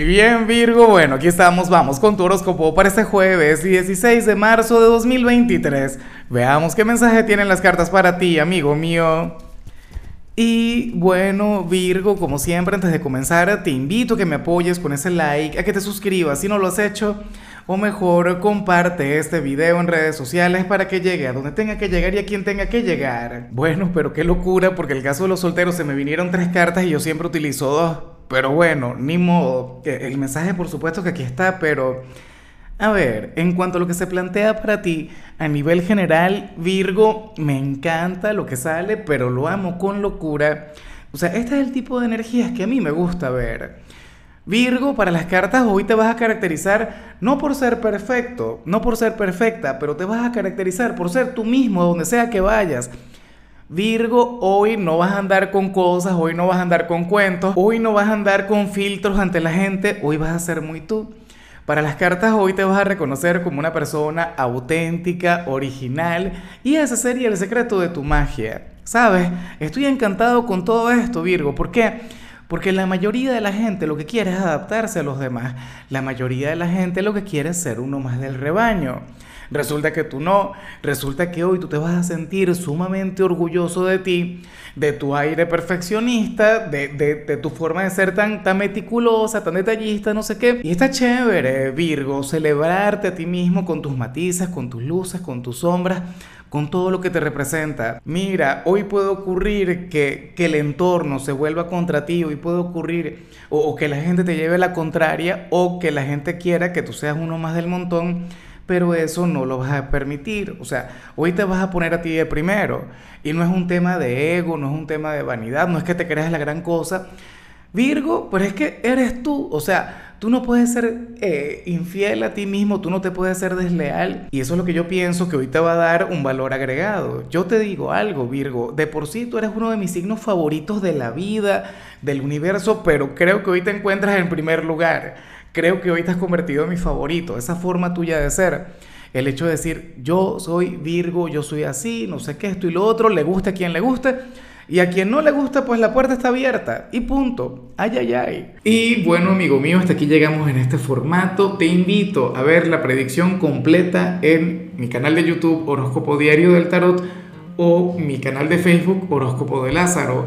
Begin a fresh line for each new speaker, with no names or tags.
Y bien Virgo, bueno, aquí estamos, vamos con tu horóscopo para este jueves 16 de marzo de 2023. Veamos qué mensaje tienen las cartas para ti, amigo mío. Y bueno, Virgo, como siempre, antes de comenzar, te invito a que me apoyes con ese like, a que te suscribas si no lo has hecho, o mejor, comparte este video en redes sociales para que llegue a donde tenga que llegar y a quien tenga que llegar. Bueno, pero qué locura, porque el caso de los solteros se me vinieron tres cartas y yo siempre utilizo dos. Pero bueno, ni modo. El mensaje por supuesto que aquí está, pero... A ver, en cuanto a lo que se plantea para ti, a nivel general, Virgo, me encanta lo que sale, pero lo amo con locura. O sea, este es el tipo de energías que a mí me gusta ver. Virgo, para las cartas hoy te vas a caracterizar no por ser perfecto, no por ser perfecta, pero te vas a caracterizar por ser tú mismo donde sea que vayas. Virgo, hoy no vas a andar con cosas, hoy no vas a andar con cuentos, hoy no vas a andar con filtros ante la gente, hoy vas a ser muy tú. Para las cartas hoy te vas a reconocer como una persona auténtica, original, y ese sería el secreto de tu magia. ¿Sabes? Estoy encantado con todo esto, Virgo. ¿Por qué? Porque la mayoría de la gente lo que quiere es adaptarse a los demás. La mayoría de la gente lo que quiere es ser uno más del rebaño. Resulta que tú no, resulta que hoy tú te vas a sentir sumamente orgulloso de ti, de tu aire perfeccionista, de, de, tu forma de ser tan, tan meticulosa, tan detallista, no sé qué. Y está chévere, Virgo, celebrarte a ti mismo con tus matices, con tus luces, con tus sombras con todo lo que te representa. Mira, hoy puede ocurrir que, que el entorno se vuelva contra ti, hoy puede ocurrir o, o, que la gente te lleve la contraria o que la gente quiera que tú seas uno más del montón pero eso no lo vas a permitir. O sea, hoy te vas a poner a ti de primero. Y no es un tema de ego, no es un tema de vanidad, no es que te creas la gran cosa. Virgo, pero es que eres tú. O sea, tú no puedes ser eh, infiel a ti mismo, tú no te puedes ser desleal. Y eso es lo que yo pienso que hoy te va a dar un valor agregado. Yo te digo algo, Virgo, de por sí tú eres uno de mis signos favoritos de la vida, del universo, pero creo que hoy te encuentras en primer lugar creo que hoy te has convertido en mi favorito, esa forma tuya de ser. El hecho de decir, yo soy Virgo, yo soy así, no sé qué, esto y lo otro, le gusta a quien le guste. Y a quien no le gusta, pues la puerta está abierta. Y punto. Ay, ay, ay. Y bueno, amigo mío, hasta aquí llegamos en este formato. Te invito a ver la predicción completa en mi canal de YouTube Horóscopo Diario del Tarot o mi canal de Facebook Horóscopo de Lázaro.